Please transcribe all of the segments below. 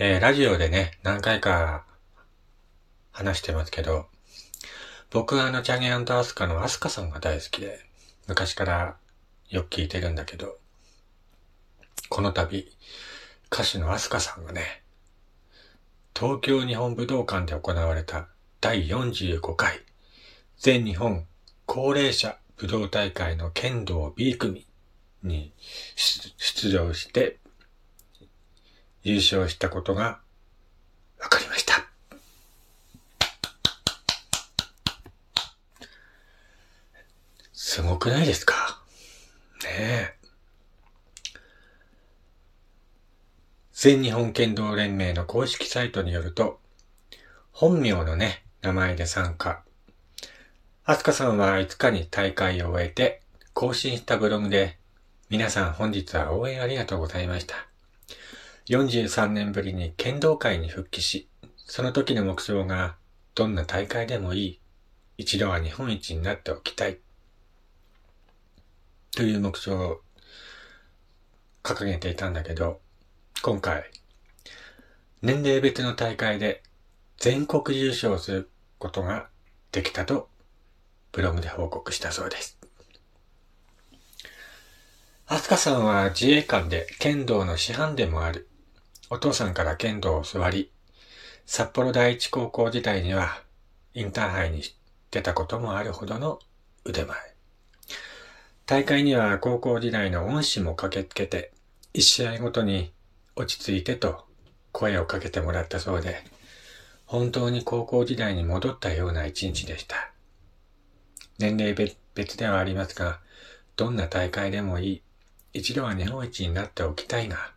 えー、ラジオでね、何回か話してますけど、僕はあの、チャゲアスカのアスカさんが大好きで、昔からよく聞いてるんだけど、この度、歌手のアスカさんがね、東京日本武道館で行われた第45回全日本高齢者武道大会の剣道 B 組に出場して優勝したことが分かりました。すごくないですか？ねえ。全日本剣道連盟の公式サイトによると、本名のね、名前で参加。アスカさんは5日に大会を終えて、更新したブログで、皆さん本日は応援ありがとうございました。43年ぶりに剣道会に復帰し、その時の目標が、どんな大会でもいい。一度は日本一になっておきたい。という目標を掲げていたんだけど、今回、年齢別の大会で全国優勝することができたとブログで報告したそうです。アスカさんは自衛官で剣道の師範でもある。お父さんから剣道を教わり、札幌第一高校時代にはインターハイに出たこともあるほどの腕前。大会には高校時代の恩師も駆けつけて、一試合ごとに落ち着いてと声をかけてもらったそうで、本当に高校時代に戻ったような一日でした。年齢別ではありますが、どんな大会でもいい。一度は日本一になっておきたいが、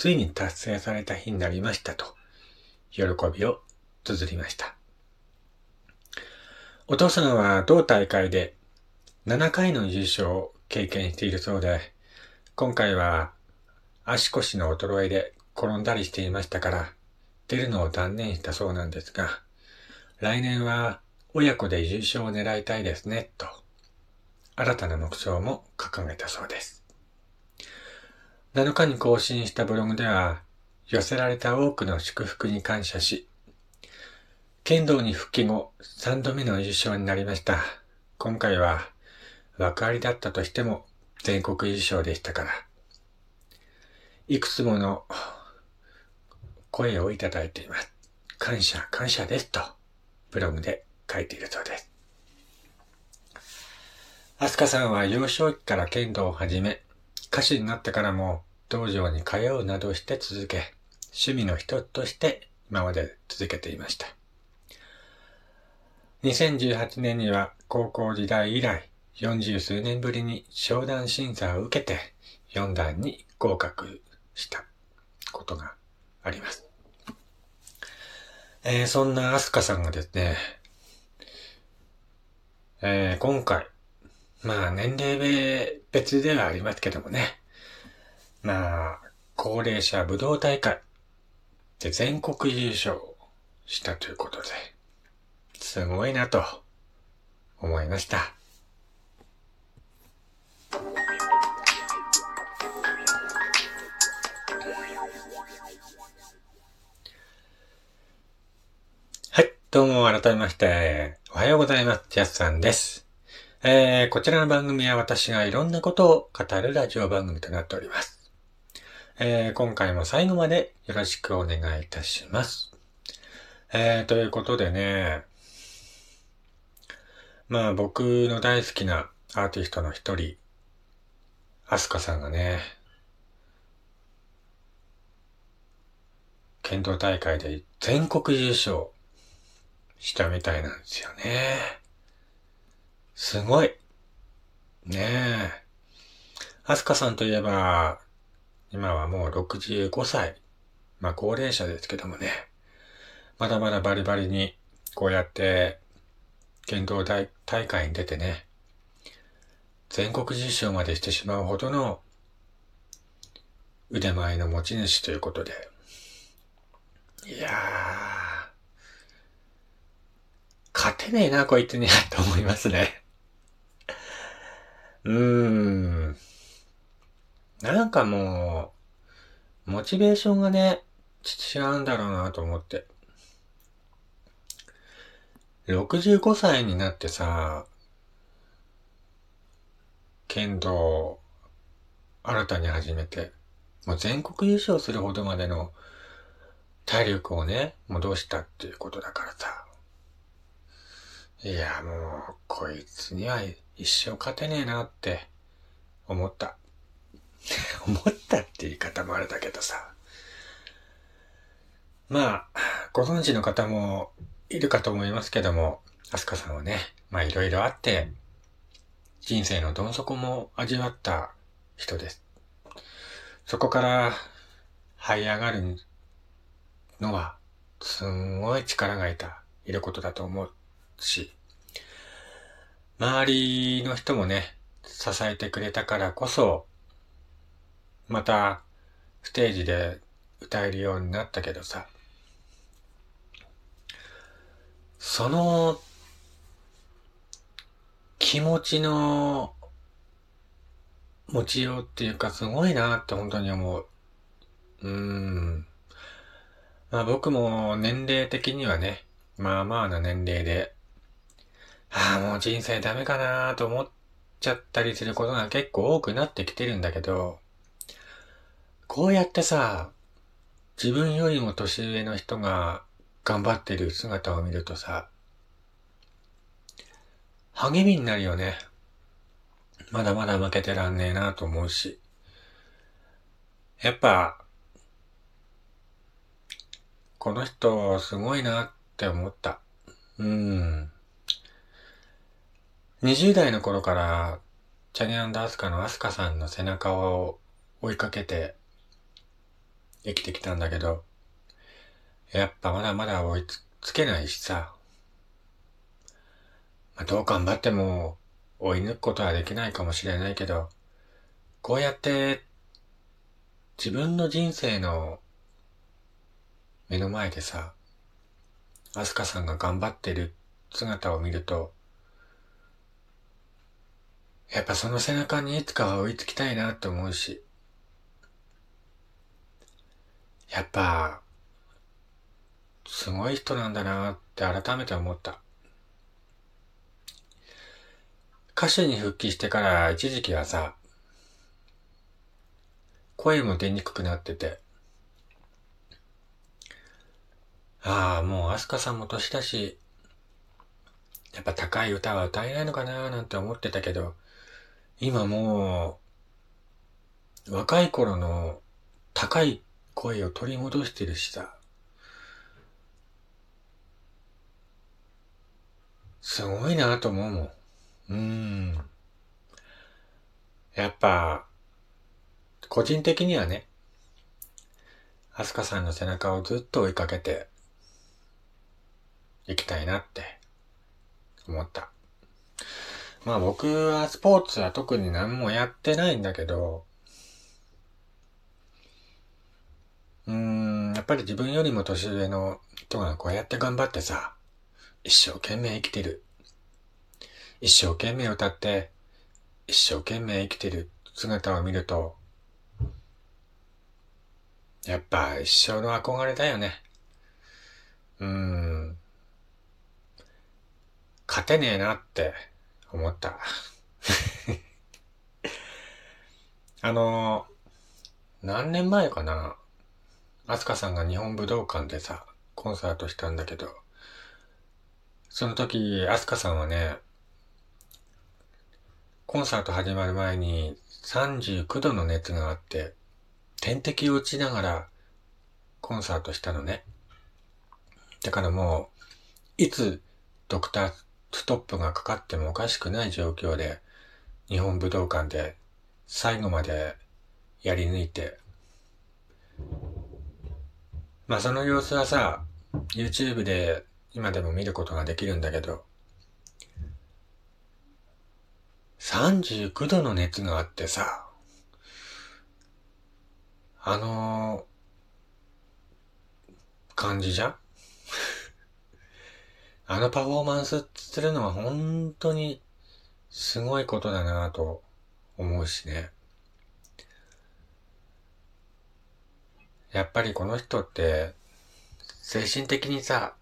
ついに達成された日になりましたと、喜びを綴りました。お父さんは同大会で7回の優勝を経験しているそうで、今回は足腰の衰えで転んだりしていましたから、出るのを断念したそうなんですが、来年は親子で優勝を狙いたいですね、と、新たな目標も掲げたそうです。7日に更新したブログでは、寄せられた多くの祝福に感謝し、剣道に復帰後3度目の優勝になりました。今回は枠ありだったとしても全国優勝でしたから、いくつもの声をいただいています。感謝、感謝ですと、ブログで書いているそうです。アスカさんは幼少期から剣道を始め、歌手になってからも道場に通うなどして続け、趣味の一つとして今まで続けていました。2018年には高校時代以来、40数年ぶりに商談審査を受けて4段に合格したことがあります。えー、そんなアスカさんがですね、えー、今回、まあ年齢別ではありますけどもね、まあ、高齢者武道大会で全国優勝したということで、すごいなと思いました。はいどうも改めまして、おはようございます。ジャスさんです。えー、こちらの番組は私がいろんなことを語るラジオ番組となっております。えー、今回も最後までよろしくお願いいたします。えー、ということでね、まあ僕の大好きなアーティストの一人、アスカさんがね、剣道大会で全国優勝したみたいなんですよね。すごい。ねえ。アスカさんといえば、今はもう65歳。まあ高齢者ですけどもね。まだまだバリバリに、こうやって、剣道大大会に出てね、全国実証までしてしまうほどの腕前の持ち主ということで。いやー、勝てねえな、こいつに、と思いますね。うーん。なんかもう、モチベーションがね、違うんだろうなと思って。65歳になってさ、剣道を新たに始めて、もう全国優勝するほどまでの体力をね、戻したっていうことだからさ。いや、もう、こいつには一生勝てねえなって思った。思ったって言い方もあれだけどさ。まあ、ご存知の方もいるかと思いますけども、アスカさんはね、まあいろいろあって、人生のどん底も味わった人です。そこから這い上がるのは、すんごい力がいた、いることだと思うし、周りの人もね、支えてくれたからこそ、また、ステージで歌えるようになったけどさ、その気持ちの持ちようっていうかすごいなって本当に思う。うーん。まあ僕も年齢的にはね、まあまあな年齢で、ああもう人生ダメかなと思っちゃったりすることが結構多くなってきてるんだけど、こうやってさ、自分よりも年上の人が頑張ってる姿を見るとさ、励みになるよね。まだまだ負けてらんねえなと思うし。やっぱ、この人すごいなって思った。うん。20代の頃から、チャニアンダースカのアスカさんの背中を追いかけて生きてきたんだけど、やっぱまだまだ追いつけないしさ。まあ、どう頑張っても追い抜くことはできないかもしれないけど、こうやって自分の人生の目の前でさ、アスカさんが頑張ってる姿を見ると、やっぱその背中にいつかは追いつきたいなって思うし、やっぱ、すごい人なんだなって改めて思った。歌手に復帰してから一時期はさ、声も出にくくなってて、ああ、もうアスカさんも年だし、やっぱ高い歌は歌えないのかなーなんて思ってたけど、今もう、若い頃の高い声を取り戻してるしさ、すごいなと思うもん。うん。やっぱ、個人的にはね、アスカさんの背中をずっと追いかけて、行きたいなって思った。まあ僕はスポーツは特に何もやってないんだけど、うーん、やっぱり自分よりも年上の人がこうやって頑張ってさ、一生懸命生きてる一生懸命歌って、一生懸命生きてる姿を見ると、やっぱ一生の憧れだよね。うーん。勝てねえなって思った。あの、何年前かな。アスカさんが日本武道館でさ、コンサートしたんだけど、その時、アスカさんはね、コンサート始まる前に39度の熱があって、点滴を打ちながらコンサートしたのね。だからもう、いつドクターストップがかかってもおかしくない状況で、日本武道館で最後までやり抜いて、まあその様子はさ、YouTube で今でも見ることができるんだけど、39度の熱があってさ、あのー、感じじゃん？あのパフォーマンスするのは本当にすごいことだなぁと思うしね。やっぱりこの人って、精神的にさ、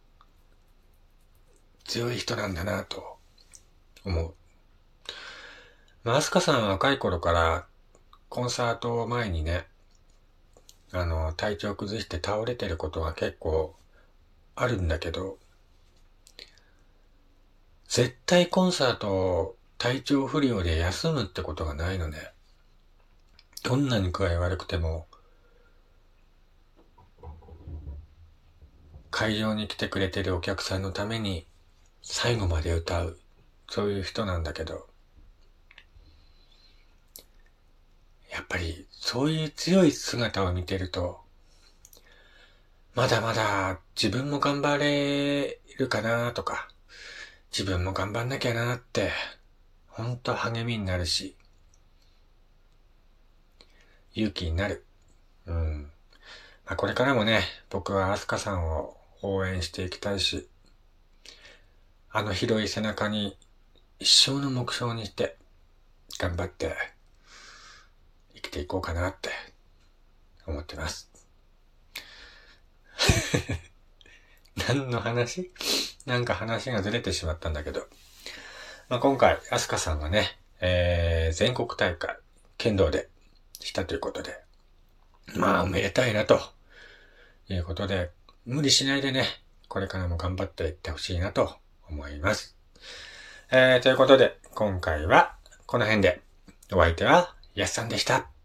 強い人なんだなぁと思う。まあ、アスカさんは若い頃からコンサートを前にね、あの、体調崩して倒れてることが結構あるんだけど、絶対コンサートを体調不良で休むってことがないのね。どんなに具合悪くても、会場に来てくれてるお客さんのために最後まで歌う、そういう人なんだけど、やっぱりそういう強い姿を見てると、まだまだ自分も頑張れるかなとか、自分も頑張んなきゃなって、ほんと励みになるし、勇気になる。うん。まあ、これからもね、僕はアスカさんを応援していきたいし、あの広い背中に一生の目標にして頑張って生きていこうかなって思ってます。何の話？なんか話がずれてしまったんだけど。まあ、今回、アスカさんがね、えー、全国大会、剣道でしたということで、まあ、おめでたいなと、いうことで、無理しないでね、これからも頑張っていってほしいなと思います。えー、ということで、今回はこの辺で、お相手はやすさんでした。